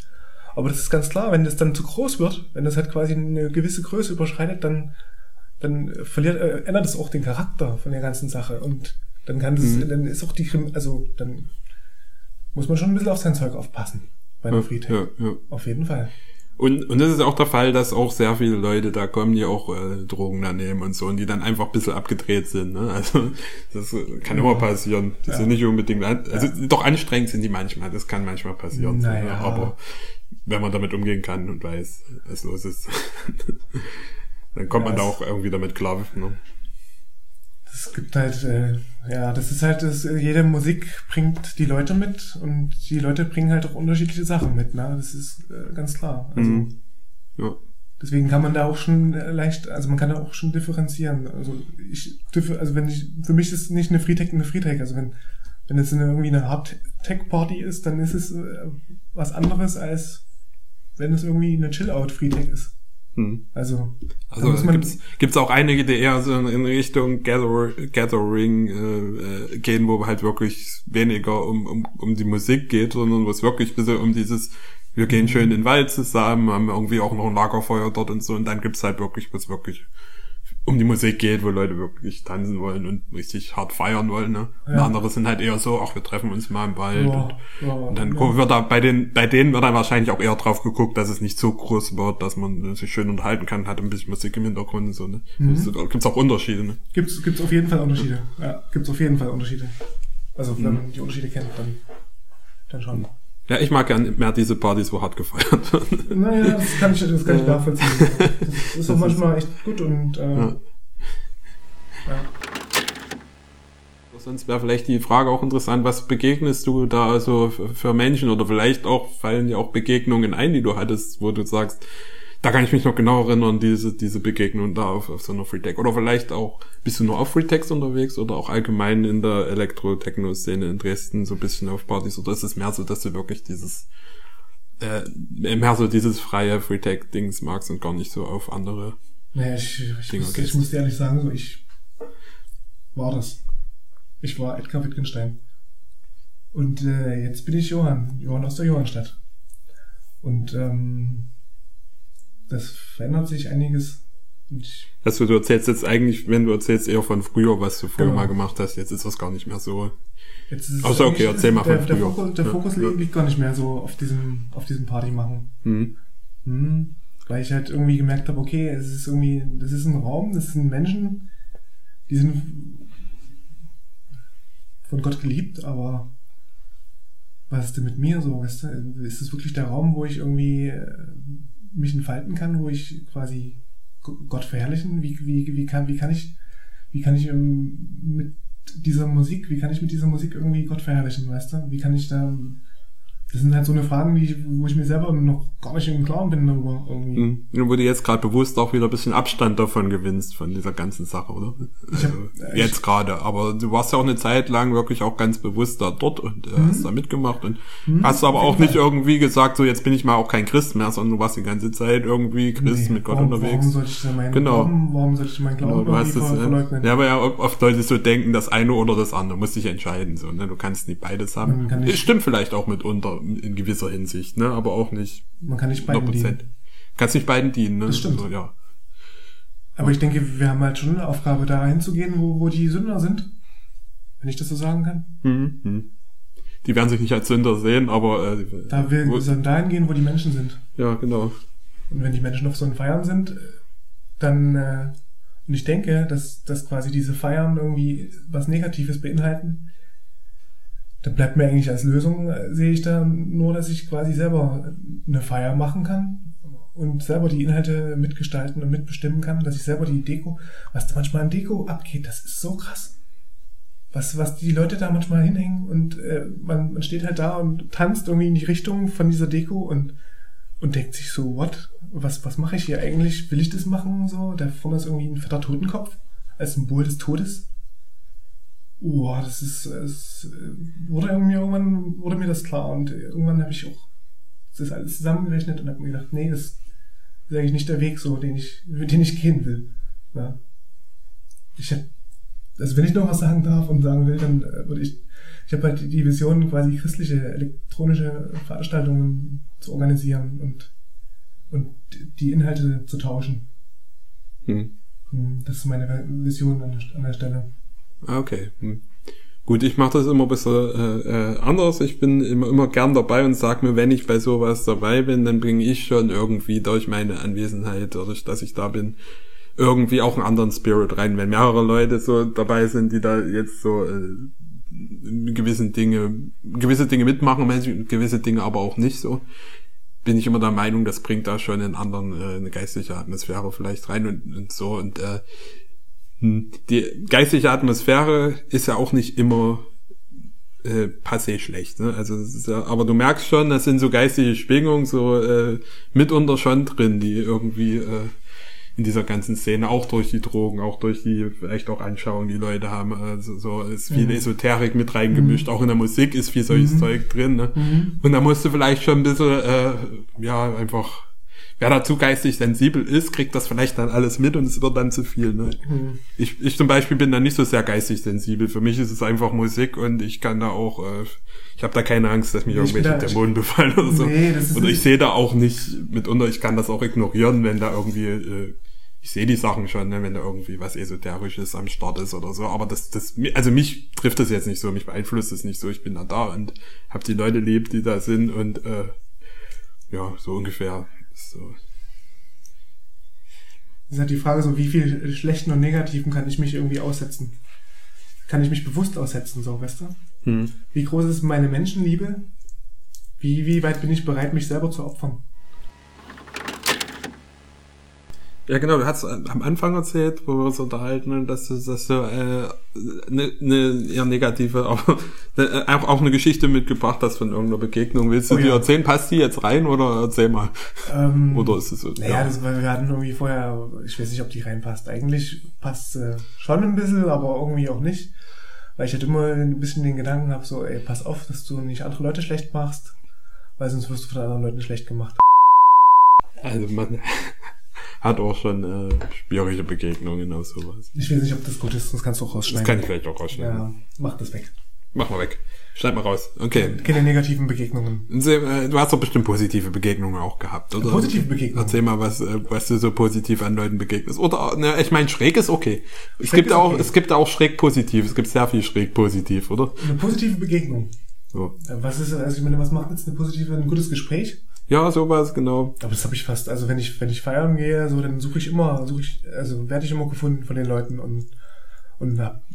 [SPEAKER 2] Aber das ist ganz klar, wenn das dann zu groß wird, wenn das halt quasi eine gewisse Größe überschreitet, dann dann verliert, äh, ändert es auch den Charakter von der ganzen Sache und dann kann das, mhm. dann ist auch die, also dann muss man schon ein bisschen auf sein Zeug aufpassen bei einem ja, Friedhof. Ja, ja. Auf jeden Fall.
[SPEAKER 1] Und, und das ist auch der Fall, dass auch sehr viele Leute da kommen, die auch äh, Drogen da nehmen und so und die dann einfach ein bisschen abgedreht sind. Ne? Also das kann immer passieren. Die sind nicht unbedingt, also doch anstrengend sind die manchmal, das kann manchmal passieren. Naja. Ne? Aber wenn man damit umgehen kann und weiß, was los ist. Dann kommt ja, man da auch irgendwie damit klar. Ne?
[SPEAKER 2] Es gibt halt, äh, ja, das ist halt, das, jede Musik bringt die Leute mit und die Leute bringen halt auch unterschiedliche Sachen mit, ne? Das ist äh, ganz klar. Also,
[SPEAKER 1] Mhm. Ja.
[SPEAKER 2] Deswegen kann man da auch schon äh, leicht, also man kann da auch schon differenzieren. Also ich also wenn ich, für mich ist nicht eine Freetech eine Freetech. Also wenn, wenn es eine, irgendwie eine Hard-Tech-Party ist, dann ist es äh, was anderes als wenn es irgendwie eine Chill-Out-Freetech ist.
[SPEAKER 1] Mhm.
[SPEAKER 2] Also,
[SPEAKER 1] Also gibt's, gibt's auch einige, die eher so in Richtung Gather, Gathering äh, äh, gehen, wo halt wirklich weniger um, um, um die Musik geht, sondern wo es wirklich ein bisschen um dieses, wir gehen schön in den Wald zusammen, haben irgendwie auch noch ein Lagerfeuer dort und so und dann gibt's halt wirklich, wo es wirklich um die Musik geht, wo Leute wirklich tanzen wollen und richtig hart feiern wollen. Ne? Und
[SPEAKER 2] Ja.
[SPEAKER 1] andere sind halt eher so, ach, wir treffen uns mal im Wald.
[SPEAKER 2] ja,
[SPEAKER 1] Und,
[SPEAKER 2] ja,
[SPEAKER 1] und dann wird da bei den, bei denen wird dann wahrscheinlich auch eher drauf geguckt, dass es nicht so groß wird, dass man sich schön unterhalten kann, hat ein bisschen Musik im Hintergrund und so, ne?
[SPEAKER 2] Mhm.
[SPEAKER 1] Es gibt's auch Unterschiede, ne?
[SPEAKER 2] Gibt's, gibt's auf jeden Fall Unterschiede. Ja, gibt's auf jeden Fall Unterschiede. Also
[SPEAKER 1] Mhm.
[SPEAKER 2] wenn man die Unterschiede kennt, dann, dann schon.
[SPEAKER 1] Ja, ich mag gern mehr diese Partys, wo hart gefeiert wird.
[SPEAKER 2] Naja, das kann ich, das kann ich
[SPEAKER 1] Ja.
[SPEAKER 2] nachvollziehen. Das ist auch manchmal echt gut und äh,
[SPEAKER 1] Ja.
[SPEAKER 2] ja.
[SPEAKER 1] Sonst wäre vielleicht die Frage auch interessant, was begegnest du da also für Menschen oder vielleicht auch fallen dir auch Begegnungen ein, die du hattest, wo du sagst, da kann ich mich noch genau erinnern, diese, diese Begegnung da auf, auf so einer Freetech. Oder vielleicht auch, bist du nur auf Freetechs unterwegs oder auch allgemein in der Elektro-Techno-Szene in Dresden so ein bisschen auf Partys oder ist es mehr so, dass du wirklich dieses, äh, mehr so dieses freie Freetech-Dings magst und gar nicht so auf andere?
[SPEAKER 2] Naja, ich, ich, muss, ich muss dir ehrlich sagen, so ich war das. Ich war Edgar Wittgenstein. Und äh, jetzt bin ich Johann, Johann aus der Johannstadt. Und ähm, das verändert sich einiges.
[SPEAKER 1] Also du erzählst jetzt eigentlich, wenn du erzählst eher von früher, was du früher
[SPEAKER 2] Genau.
[SPEAKER 1] mal gemacht hast, jetzt ist das gar nicht mehr so.
[SPEAKER 2] jetzt ist
[SPEAKER 1] so, okay, erzähl mal
[SPEAKER 2] der,
[SPEAKER 1] von
[SPEAKER 2] der
[SPEAKER 1] früher.
[SPEAKER 2] Fokus, der
[SPEAKER 1] Ja,
[SPEAKER 2] Fokus
[SPEAKER 1] ja.
[SPEAKER 2] liegt gar nicht mehr so auf diesem, auf diesem Party machen.
[SPEAKER 1] Hm.
[SPEAKER 2] Hm, weil ich halt irgendwie gemerkt habe, okay, es ist irgendwie, das ist ein Raum, das sind Menschen, die sind von Gott geliebt, aber was ist denn mit mir so, weißt du? Ist es wirklich der Raum, wo ich irgendwie äh, mich entfalten kann, wo ich quasi Gott verherrlichen? Wie, wie, wie, kann, wie kann ich, wie kann ich ähm, mit dieser Musik, wie kann ich mit dieser Musik irgendwie Gott verherrlichen, weißt du? Wie kann ich da, das sind halt so eine Fragen, die wo ich mir selber noch gar nicht im Klaren bin darüber irgendwie.
[SPEAKER 1] Hm. Und Wo du jetzt gerade bewusst auch wieder ein bisschen Abstand davon gewinnst, von dieser ganzen Sache, oder?
[SPEAKER 2] Ich hab- ich-
[SPEAKER 1] jetzt gerade. Aber du warst ja auch eine Zeit lang wirklich auch ganz bewusst da dort und äh, hast da mitgemacht und
[SPEAKER 2] Mhm,
[SPEAKER 1] hast aber auch nicht irgendwie gesagt, so jetzt bin ich mal auch kein Christ mehr, sondern du warst die ganze Zeit irgendwie Christ
[SPEAKER 2] Nee,
[SPEAKER 1] mit Gott
[SPEAKER 2] warum,
[SPEAKER 1] unterwegs.
[SPEAKER 2] Warum sollte ich denn meinen
[SPEAKER 1] Genau.
[SPEAKER 2] Glauben, warum sollte ich meinen Glauben
[SPEAKER 1] Genau, hast
[SPEAKER 2] irgendwie
[SPEAKER 1] das, äh,
[SPEAKER 2] verleugnen?
[SPEAKER 1] ja, aber ja oft Leute so denken, das eine oder das andere, musst dich entscheiden, so, ne, du kannst nicht beides haben. Stimmt vielleicht auch mitunter in gewisser Hinsicht, ne, aber auch nicht
[SPEAKER 2] Man kann nicht
[SPEAKER 1] 100
[SPEAKER 2] beiden dienen.
[SPEAKER 1] Kannst nicht beiden dienen, ne?
[SPEAKER 2] Das stimmt.
[SPEAKER 1] So, ja.
[SPEAKER 2] Aber ich denke, wir haben halt schon eine Aufgabe, da hinzugehen, wo, wo die Sünder sind. Wenn ich das so sagen kann.
[SPEAKER 1] Mhm. mhm. Die werden sich nicht als Sünder sehen, aber äh,
[SPEAKER 2] Da wir
[SPEAKER 1] wo,
[SPEAKER 2] sollen dahin gehen, wo die Menschen sind.
[SPEAKER 1] ja, genau.
[SPEAKER 2] Und wenn die Menschen auf so einen Feiern sind, dann, äh, und ich denke, dass, dass quasi diese Feiern irgendwie was Negatives beinhalten, dann bleibt mir eigentlich als Lösung, äh, sehe ich da nur, dass ich quasi selber eine Feier machen kann und selber die Inhalte mitgestalten und mitbestimmen kann, dass ich selber die Deko, was da manchmal an Deko abgeht, das ist so krass. Was, was die Leute da manchmal hinhängen und äh, man, man steht halt da und tanzt irgendwie in die Richtung von dieser Deko und und denkt sich so, what? Was, was mache ich hier eigentlich? Will ich das machen? So, da vorne ist irgendwie ein fetter Totenkopf als Symbol des Todes. Boah, das ist, es wurde irgendwie irgendwann wurde mir das klar und irgendwann habe ich auch das alles zusammengerechnet und habe mir gedacht, nee, das ist eigentlich nicht der Weg, so den ich, den ich gehen will. Ja. Ich hab, also wenn ich noch was sagen darf und sagen will, dann äh, würde ich, ich habe halt die Vision, quasi christliche elektronische Veranstaltungen zu organisieren und und die Inhalte zu tauschen.
[SPEAKER 1] Hm.
[SPEAKER 2] Hm, Das ist meine Vision an der, an der Stelle.
[SPEAKER 1] Ah, Okay. Hm. Gut, ich mache das immer ein bisschen äh, äh, anders. Ich bin immer, immer gern dabei und sag mir, wenn ich bei sowas dabei bin, dann bringe ich schon irgendwie durch meine Anwesenheit, dadurch, dass ich da bin, irgendwie auch einen anderen Spirit rein. Wenn mehrere Leute so dabei sind, die da jetzt so äh, gewissen Dinge, gewisse Dinge mitmachen, gewisse Dinge aber auch nicht so, bin ich immer der Meinung, das bringt da schon einen anderen, äh, eine geistliche Atmosphäre vielleicht rein und, und so und äh. Die geistige Atmosphäre ist ja auch nicht immer äh, passé schlecht. Ne? Also ja, aber du merkst schon, das sind so geistige Schwingungen so äh, mitunter schon drin, die irgendwie äh, in dieser ganzen Szene, auch durch die Drogen, auch durch die vielleicht auch Anschauungen, die Leute haben. Also so ist viel mhm. Esoterik mit reingemischt. Mhm. Auch in der Musik ist viel solches mhm. Zeug drin. Ne? Mhm. Und da musst du vielleicht schon ein bisschen, äh, ja, einfach wer dazu geistig sensibel ist, kriegt das vielleicht dann alles mit und es wird dann zu viel. Ne? Mhm. Ich, ich zum Beispiel bin da nicht so sehr geistig sensibel. Für mich ist es einfach Musik und ich kann da auch, äh, ich habe da keine Angst, dass mich ich irgendwelche Dämonen befallen oder so. Nee, oder ich sehe da auch nicht mitunter, ich kann das auch ignorieren, wenn da irgendwie, äh, ich sehe die Sachen schon, ne, wenn da irgendwie was Esoterisches am Start ist oder so. Aber das, das, also mich trifft das jetzt nicht so, mich beeinflusst es nicht so. Ich bin da da und habe die Leute lieb, die da sind und äh, ja, so ungefähr so.
[SPEAKER 2] Das ist halt die Frage, so wie viel schlechten und negativen kann ich mich irgendwie aussetzen? Kann ich mich bewusst aussetzen, so, weißt du? Hm. Wie groß ist meine Menschenliebe? Wie, wie weit bin ich bereit, mich selber zu opfern?
[SPEAKER 1] Ja, genau, du hast am Anfang erzählt, wo wir uns unterhalten, dass du, dass du äh, eine, eine eher negative, aber äh, auch, auch eine Geschichte mitgebracht hast von irgendeiner Begegnung. Willst du oh, die ja. erzählen? Passt die jetzt rein oder erzähl mal?
[SPEAKER 2] Ähm, oder ist es so? Naja, ja. das, weil wir hatten irgendwie vorher, ich weiß nicht, ob die reinpasst. Eigentlich passt äh, schon ein bisschen, aber irgendwie auch nicht. Weil ich halt immer ein bisschen den Gedanken habe, so, ey, pass auf, dass du nicht andere Leute schlecht machst, weil sonst wirst du von anderen Leuten schlecht gemacht.
[SPEAKER 1] Also man, hat auch schon äh, schwierige Begegnungen auf sowas.
[SPEAKER 2] Ich weiß nicht, ob das gut ist, das kannst du auch rausschneiden.
[SPEAKER 1] Das kann ich vielleicht auch rausschneiden. Ja,
[SPEAKER 2] mach das weg.
[SPEAKER 1] Mach mal weg. Schneid mal raus. Okay.
[SPEAKER 2] Keine negativen Begegnungen.
[SPEAKER 1] Äh, du hast doch bestimmt positive Begegnungen auch gehabt, oder?
[SPEAKER 2] Positive Begegnungen.
[SPEAKER 1] Erzähl mal, was, äh, was du so positiv an Leuten begegnest. Oder, ne, ich meine, schräg ist okay. Schräg es gibt auch, okay. es gibt auch schräg positiv. Es gibt sehr viel schräg positiv, oder?
[SPEAKER 2] Eine positive Begegnung. So. Was ist, also ich meine, was macht jetzt eine positive, ein gutes Gespräch?
[SPEAKER 1] Ja, sowas, genau.
[SPEAKER 2] Aber das habe ich fast, also wenn ich, wenn ich feiern gehe, so, dann suche ich immer, suche ich, also werde ich immer gefunden von den Leuten und, und hab,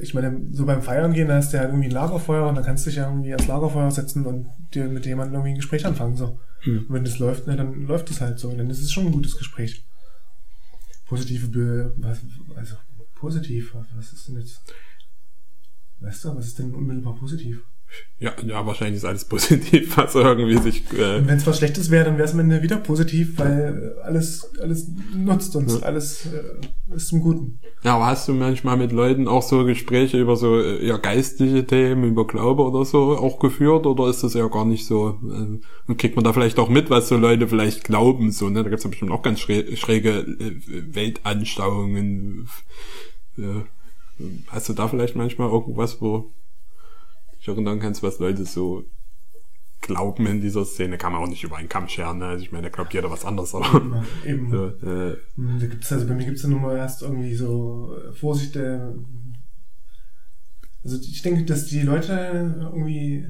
[SPEAKER 2] ich meine, so beim Feiern gehen, da hast du ja irgendwie ein Lagerfeuer und dann kannst du dich ja irgendwie ans Lagerfeuer setzen und dir mit jemandem irgendwie ein Gespräch anfangen, so. Hm. Und wenn das läuft, ne, dann läuft es halt so, und dann ist es schon ein gutes Gespräch. Positive, Be was, also, positiv, was ist denn jetzt? Weißt du, was ist denn unmittelbar positiv?
[SPEAKER 1] Ja, ja, wahrscheinlich ist alles positiv, was irgendwie sich.
[SPEAKER 2] Äh Wenn es was Schlechtes wäre, dann wäre es am Ende wieder positiv, weil alles, alles nutzt uns, ja. alles äh, ist zum Guten.
[SPEAKER 1] Ja, aber hast du manchmal mit Leuten auch so Gespräche über so äh, eher geistige Themen, über Glaube oder so auch geführt, oder ist das eher gar nicht so? Äh, und kriegt man da vielleicht auch mit, was so Leute vielleicht glauben, so, ne? Da gibt's ja bestimmt auch ganz schräge, schräge äh, Weltanschauungen. Ja. Hast du da vielleicht manchmal irgendwas, wo dich erinnern kannst, was Leute so glauben in dieser Szene, kann man auch nicht über einen Kamm scheren. Ne? Also ich meine, da glaubt jeder was anderes. Aber
[SPEAKER 2] ja, eben. So, äh, hm, da gibt's, also bei mir gibt's ja nur mal erst irgendwie so äh, Vorsicht. Äh, also ich denke, dass die Leute irgendwie,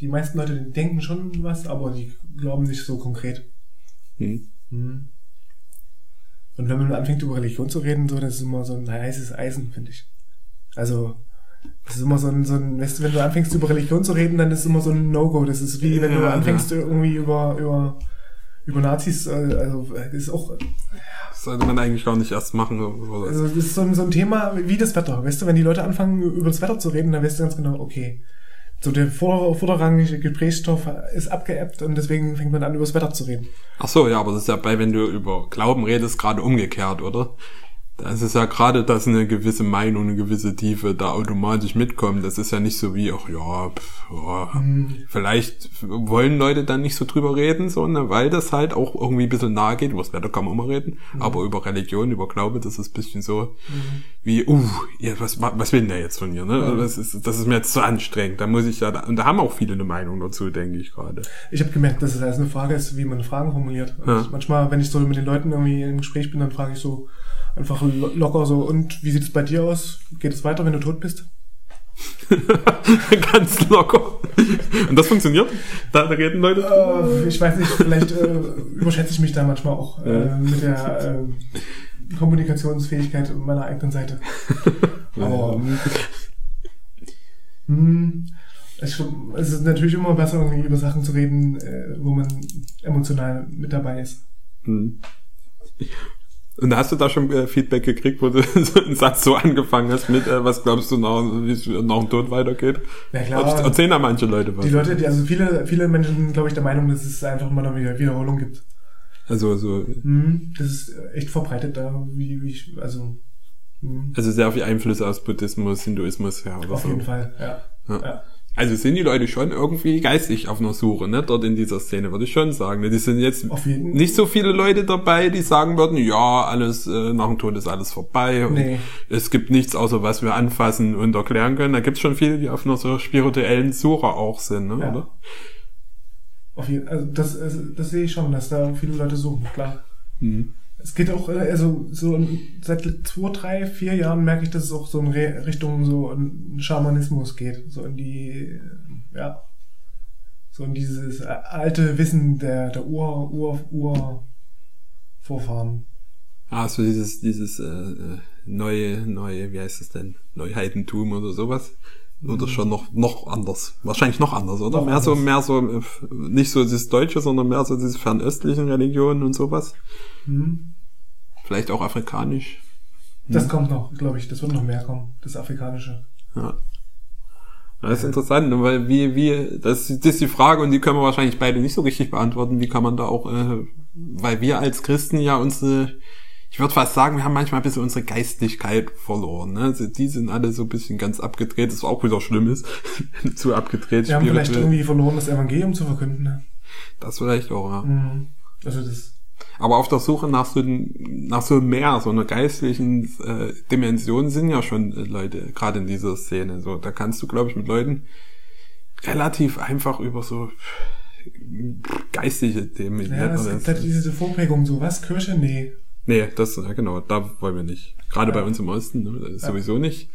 [SPEAKER 2] die meisten Leute denken schon was, aber die glauben nicht so konkret. Hm. Hm. Und wenn man anfängt über Religion zu reden, so, das ist immer so ein heißes Eisen, finde ich. Also das ist immer so ein, so ein, weißt du, wenn du anfängst über Religion zu reden, dann ist es immer so ein No-Go. Das ist wie wenn ja, du anfängst ja. irgendwie über, über, über Nazis, äh, also das ist auch.
[SPEAKER 1] Das sollte man eigentlich gar nicht erst machen. Oder?
[SPEAKER 2] Also das ist so ein, so ein Thema wie das Wetter. Weißt du, wenn die Leute anfangen, über das Wetter zu reden, dann weißt du ganz genau, okay. So der vor, vorderrangige Gesprächsstoff ist abgeebbt und deswegen fängt man an, über das Wetter zu reden.
[SPEAKER 1] Ach so, ja, aber das ist ja bei, wenn du über Glauben redest, gerade umgekehrt, oder? Das ist ja gerade, dass eine gewisse Meinung, eine gewisse Tiefe da automatisch mitkommt. Das ist ja nicht so wie, ach ja, pff, ja mhm. vielleicht wollen Leute dann nicht so drüber reden, so, ne, weil das halt auch irgendwie ein bisschen nahe geht. Über das Wetter kann man immer reden, mhm. aber über Religion, über Glaube, das ist ein bisschen so mhm. wie, uh, ja, was, was will denn der jetzt von mir, ne? Das, ist, das ist mir jetzt zu anstrengend. Da muss ich ja, und da haben auch viele eine Meinung dazu, denke ich gerade.
[SPEAKER 2] Ich habe gemerkt, dass es also eine Frage ist, wie man Fragen formuliert. Ja. Manchmal, wenn ich so mit den Leuten irgendwie im Gespräch bin, dann frage ich so, Einfach locker so, und wie sieht es bei dir aus? Geht es weiter, wenn du tot bist?
[SPEAKER 1] Ganz locker. Und das funktioniert? Da, da reden Leute?
[SPEAKER 2] Äh, ich weiß nicht, vielleicht äh, überschätze ich mich da manchmal auch äh, ja. mit der äh, Kommunikationsfähigkeit meiner eigenen Seite. Aber mh, hm, es, es ist natürlich immer besser, irgendwie über Sachen zu reden, äh, wo man emotional mit dabei ist. Hm.
[SPEAKER 1] Und hast du da schon äh, Feedback gekriegt, wo du so einen Satz so angefangen hast mit, äh, was glaubst du nach, wie es nach dem Tod weitergeht?
[SPEAKER 2] Ja klar.
[SPEAKER 1] Erzählen da manche Leute was?
[SPEAKER 2] Die Leute, die, also viele, viele Menschen sind, glaube ich, der Meinung, dass es einfach immer noch wieder Wiederholung gibt.
[SPEAKER 1] Also so.
[SPEAKER 2] Mhm, das ist echt verbreitet da, wie, wie ich, also. Mhm.
[SPEAKER 1] Also sehr viel Einflüsse aus Buddhismus, Hinduismus, ja.
[SPEAKER 2] Auf
[SPEAKER 1] so.
[SPEAKER 2] jeden Fall, ja.
[SPEAKER 1] Ja.
[SPEAKER 2] ja.
[SPEAKER 1] Also sind die Leute schon irgendwie geistig auf einer Suche, ne? Dort in dieser Szene, würde ich schon sagen. Ne? Die sind jetzt nicht so viele Leute dabei, die sagen würden, ja, alles äh, nach dem Tod ist alles vorbei und
[SPEAKER 2] Nee.
[SPEAKER 1] es gibt nichts außer was wir anfassen und erklären können. Da gibt's schon viele, die auf einer so spirituellen Suche auch sind, ne?
[SPEAKER 2] Ja.
[SPEAKER 1] oder?
[SPEAKER 2] Auf jeden, also das, also das sehe ich schon, dass da viele Leute suchen, klar.
[SPEAKER 1] Mhm.
[SPEAKER 2] Es geht auch, äh, also so seit zwei, drei, vier Jahren merke ich, dass es auch so in Richtung so in Schamanismus geht. So in die, äh, ja, so in dieses äh, alte Wissen der, der Ur, Ur, Ur Vorfahren.
[SPEAKER 1] Ah, so dieses, dieses äh, neue, neue, wie heißt es denn? Neuheitentum oder sowas. Oder schon noch, noch anders. Wahrscheinlich noch anders, oder?
[SPEAKER 2] Noch
[SPEAKER 1] mehr so,
[SPEAKER 2] anders.
[SPEAKER 1] mehr so, äh, nicht so das Deutsche, sondern mehr so diese fernöstlichen Religionen und sowas.
[SPEAKER 2] Hm?
[SPEAKER 1] Vielleicht auch afrikanisch.
[SPEAKER 2] Das kommt noch, glaube ich, das wird noch mehr kommen, das Afrikanische.
[SPEAKER 1] Ja. Das ist interessant, ne, weil wie, wie, das, das ist die Frage und die können wir wahrscheinlich beide nicht so richtig beantworten. Wie kann man da auch, äh, weil wir als Christen ja unsere, ich würde fast sagen, wir haben manchmal ein bisschen unsere Geistlichkeit verloren. Ne? Also die sind alle so ein bisschen ganz abgedreht, was auch wieder schlimm ist. zu abgedreht.
[SPEAKER 2] Wir haben vielleicht irgendwie verloren, das Evangelium zu verkünden. Ne?
[SPEAKER 1] Das vielleicht auch, ja.
[SPEAKER 2] Mhm. Also das,
[SPEAKER 1] Aber auf der Suche nach so, nach so mehr, so einer geistlichen äh, Dimension sind ja schon äh, Leute, gerade in dieser Szene. So, da kannst du, glaube ich, mit Leuten relativ einfach über so geistige Themen.
[SPEAKER 2] ja, es gibt halt diese Vorprägung, so was, Kirche? Nee.
[SPEAKER 1] Nee, das, ja genau, da wollen wir nicht. Gerade
[SPEAKER 2] Ja.
[SPEAKER 1] bei uns im Osten, ne,
[SPEAKER 2] Ja.
[SPEAKER 1] sowieso nicht.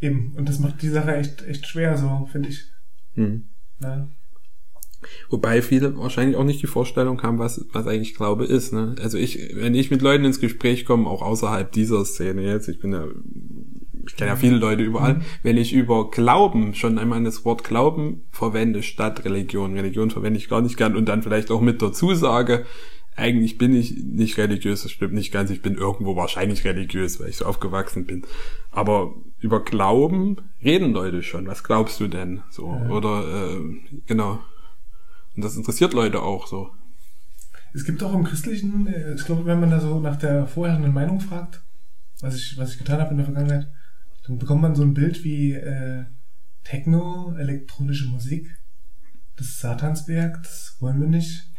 [SPEAKER 2] Eben. Und das macht die Sache echt, echt schwer, so, finde ich.
[SPEAKER 1] Hm.
[SPEAKER 2] Ne?
[SPEAKER 1] Wobei viele wahrscheinlich auch nicht die Vorstellung haben, was, was eigentlich Glaube ist. Ne? Also ich, wenn ich mit Leuten ins Gespräch komme, auch außerhalb dieser Szene jetzt, ich bin ja, ich kenne ja viele Leute überall, wenn ich über Glauben schon einmal das Wort Glauben verwende statt Religion, Religion verwende ich gar nicht gern und dann vielleicht auch mit dazu sage, eigentlich bin ich nicht religiös, das stimmt nicht ganz, ich bin irgendwo wahrscheinlich religiös, weil ich so aufgewachsen bin. Aber über Glauben reden Leute schon. Was glaubst du denn? So,
[SPEAKER 2] Ja.
[SPEAKER 1] oder äh, genau. Und das interessiert Leute auch so.
[SPEAKER 2] Es gibt auch im Christlichen, äh, ich glaube, wenn man da so nach der vorherrschenden Meinung fragt, was ich, was ich getan habe in der Vergangenheit, dann bekommt man so ein Bild wie äh, Techno, elektronische Musik, das ist Satanswerk, das wollen wir nicht.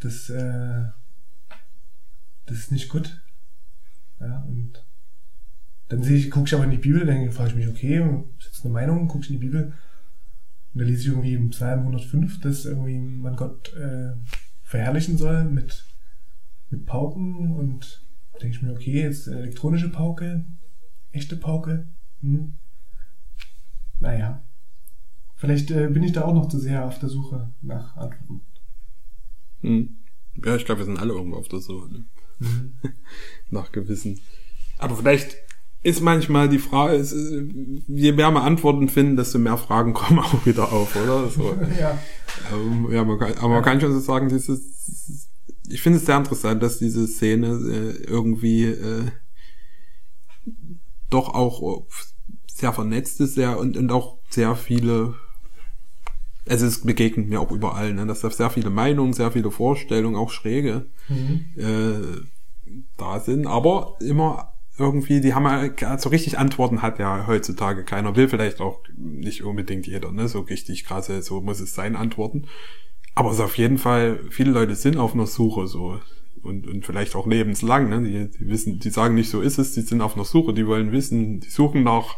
[SPEAKER 2] Das, äh, das ist nicht gut. Ja, und dann sehe ich, gucke ich aber in die Bibel, dann frage ich mich, okay, ist jetzt eine Meinung, gucke ich in die Bibel und da lese ich irgendwie im Psalm 105, dass irgendwie man Gott äh, verherrlichen soll mit, mit Pauken und denke ich mir, okay, jetzt eine elektronische Pauke, echte Pauke. Hm. Naja. Vielleicht äh, bin ich da auch noch zu sehr auf der Suche nach Antworten.
[SPEAKER 1] Hm. Ja, ich glaube, wir sind alle irgendwo auf der Suche. Ne? Nach gewissen. Aber vielleicht ist manchmal die Frage, ist, je mehr wir Antworten finden, desto mehr Fragen kommen auch wieder auf, oder? So.
[SPEAKER 2] ja.
[SPEAKER 1] Ähm, ja, man kann, aber man kann schon so sagen, dieses, ich finde es sehr interessant, dass diese Szene äh, irgendwie äh, doch auch sehr vernetzt ist, sehr und, und auch sehr viele, also es begegnet mir auch überall, ne, dass da sehr viele Meinungen, sehr viele Vorstellungen, auch schräge
[SPEAKER 2] Mhm.
[SPEAKER 1] äh, da sind, aber immer irgendwie, die haben ja, so richtig Antworten hat ja heutzutage keiner, will vielleicht auch nicht unbedingt jeder, ne, so richtig krasse, so muss es sein, Antworten. Aber es ist auf jeden Fall, viele Leute sind auf einer Suche so und, und vielleicht auch lebenslang, ne, die, die wissen, die sagen nicht so ist es, die sind auf einer Suche, die wollen wissen, die suchen nach,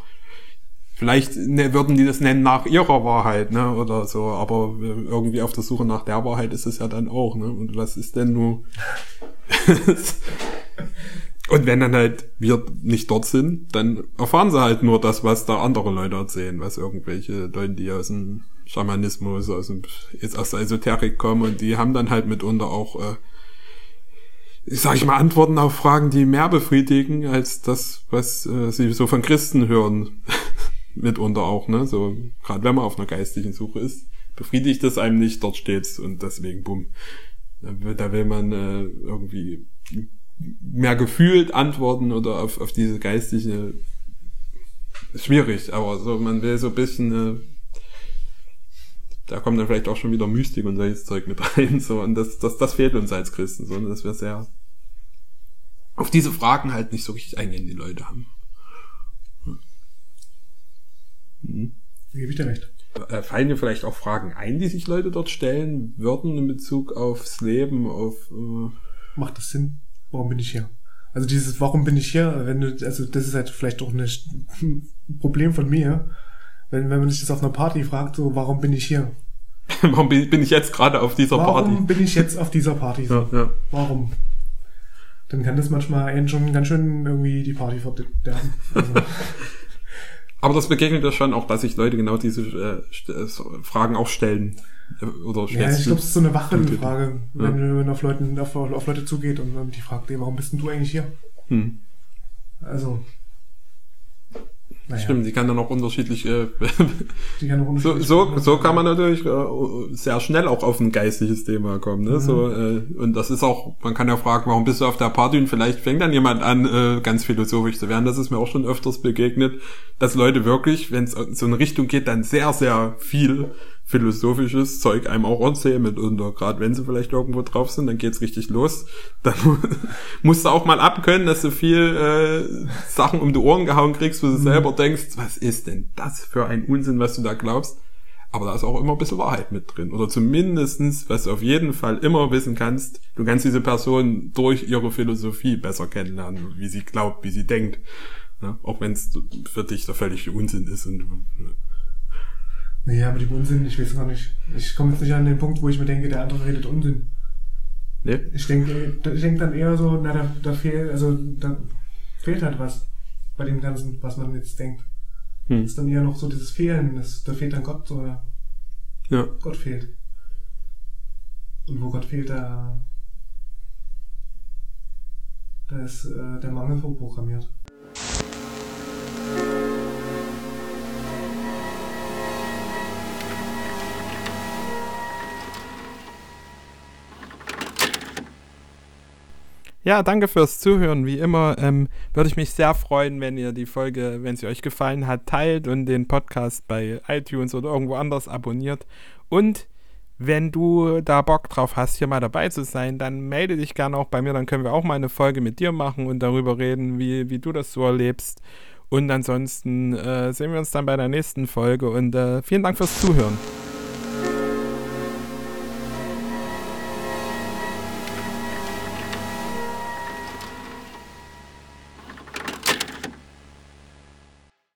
[SPEAKER 1] vielleicht ne, würden die das nennen nach ihrer Wahrheit, ne, oder so, aber irgendwie auf der Suche nach der Wahrheit ist es ja dann auch, ne, und was ist denn nur, und wenn dann halt wir nicht dort sind, dann erfahren sie halt nur das, was da andere Leute erzählen, was irgendwelche Leute, die aus dem Schamanismus, aus, dem, jetzt aus der Esoterik kommen und die haben dann halt mitunter auch, äh, sag ich mal, Antworten auf Fragen, die mehr befriedigen als das, was äh, sie so von Christen hören. mitunter auch, ne? So, gerade wenn man auf einer geistigen Suche ist, befriedigt es einem nicht, dort steht's und deswegen, bumm. Da will, man äh, irgendwie mehr gefühlt antworten oder auf, auf diese geistige schwierig, aber so man will so ein bisschen äh, da kommt dann vielleicht auch schon wieder Mystik und solches Zeug mit rein, so, und das, das, das fehlt uns als Christen, so, und dass wir sehr auf diese Fragen halt nicht so richtig eingehen, die Leute haben.
[SPEAKER 2] Hm. Gebe ich dir recht.
[SPEAKER 1] Äh, fallen dir vielleicht auch Fragen ein, die sich Leute dort stellen würden in Bezug aufs Leben, auf äh
[SPEAKER 2] Macht das Sinn? Warum bin ich hier? Also dieses Warum bin ich hier, wenn du, also das ist halt vielleicht auch ein Problem von mir, wenn, wenn man sich das auf einer Party fragt, so, warum bin ich hier?
[SPEAKER 1] warum bin ich jetzt gerade auf dieser
[SPEAKER 2] warum
[SPEAKER 1] Party?
[SPEAKER 2] Warum bin ich jetzt auf dieser Party? So? Ja, ja. Warum? Dann kann das manchmal einen schon ganz schön irgendwie die Party verderben. Also.
[SPEAKER 1] Aber das begegnet ja schon auch, dass sich Leute genau diese äh, äh Fragen auch stellen.
[SPEAKER 2] Äh, oder ja, ich glaube, es ist so eine ja. wenn man auf, Leuten, auf, auf Leute zugeht und, und die fragt, ey, warum bist denn du eigentlich hier? Hm. Also,
[SPEAKER 1] naja. Stimmt, die kann dann auch unterschiedlich. Äh, die kann auch unterschiedlich so, so, so kann man natürlich äh, sehr schnell auch auf ein geistliches Thema kommen. Ne? Mhm. So, äh, und das ist auch, man kann ja fragen, warum bist du auf der Party und vielleicht fängt dann jemand an, äh, ganz philosophisch zu werden. Das ist mir auch schon öfters begegnet, dass Leute wirklich, wenn es so eine Richtung geht, dann sehr, sehr viel philosophisches Zeug einem auch erzählen mitunter. Gerade wenn sie vielleicht irgendwo drauf sind, dann geht's richtig los. Dann musst du auch mal abkönnen, dass du viel äh, Sachen um die Ohren gehauen kriegst, wo du mhm. selber denkst, was ist denn das für ein Unsinn, was du da glaubst? Aber da ist auch immer ein bisschen Wahrheit mit drin. Oder zumindestens, was du auf jeden Fall immer wissen kannst, du kannst diese Person durch ihre Philosophie besser kennenlernen, wie sie glaubt, wie sie denkt. Ja, auch wenn es für dich der völlige Unsinn ist. Und,
[SPEAKER 2] Nee, aber die Unsinn, ich weiß gar nicht. Ich komme jetzt nicht an den Punkt, wo ich mir denke, der andere redet Unsinn. Nee? Ich denke, ich denke dann eher so, na, da, da fehlt, also, da fehlt halt was bei dem Ganzen, was man jetzt denkt. Hm. Ist dann eher noch so dieses Fehlen, das, da fehlt dann Gott, so, ja. ja. Gott fehlt. Und wo Gott fehlt, da, da ist äh, der Mangel vorprogrammiert.
[SPEAKER 1] Ja, danke fürs Zuhören. Wie immer ähm, würde ich mich sehr freuen, wenn ihr die Folge, wenn sie euch gefallen hat, teilt und den Podcast bei iTunes oder irgendwo anders abonniert. Und wenn du da Bock drauf hast, hier mal dabei zu sein, dann melde dich gerne auch bei mir. Dann können wir auch mal eine Folge mit dir machen und darüber reden, wie, wie du das so erlebst. Und ansonsten äh, sehen wir uns dann bei der nächsten Folge und äh, vielen Dank fürs Zuhören.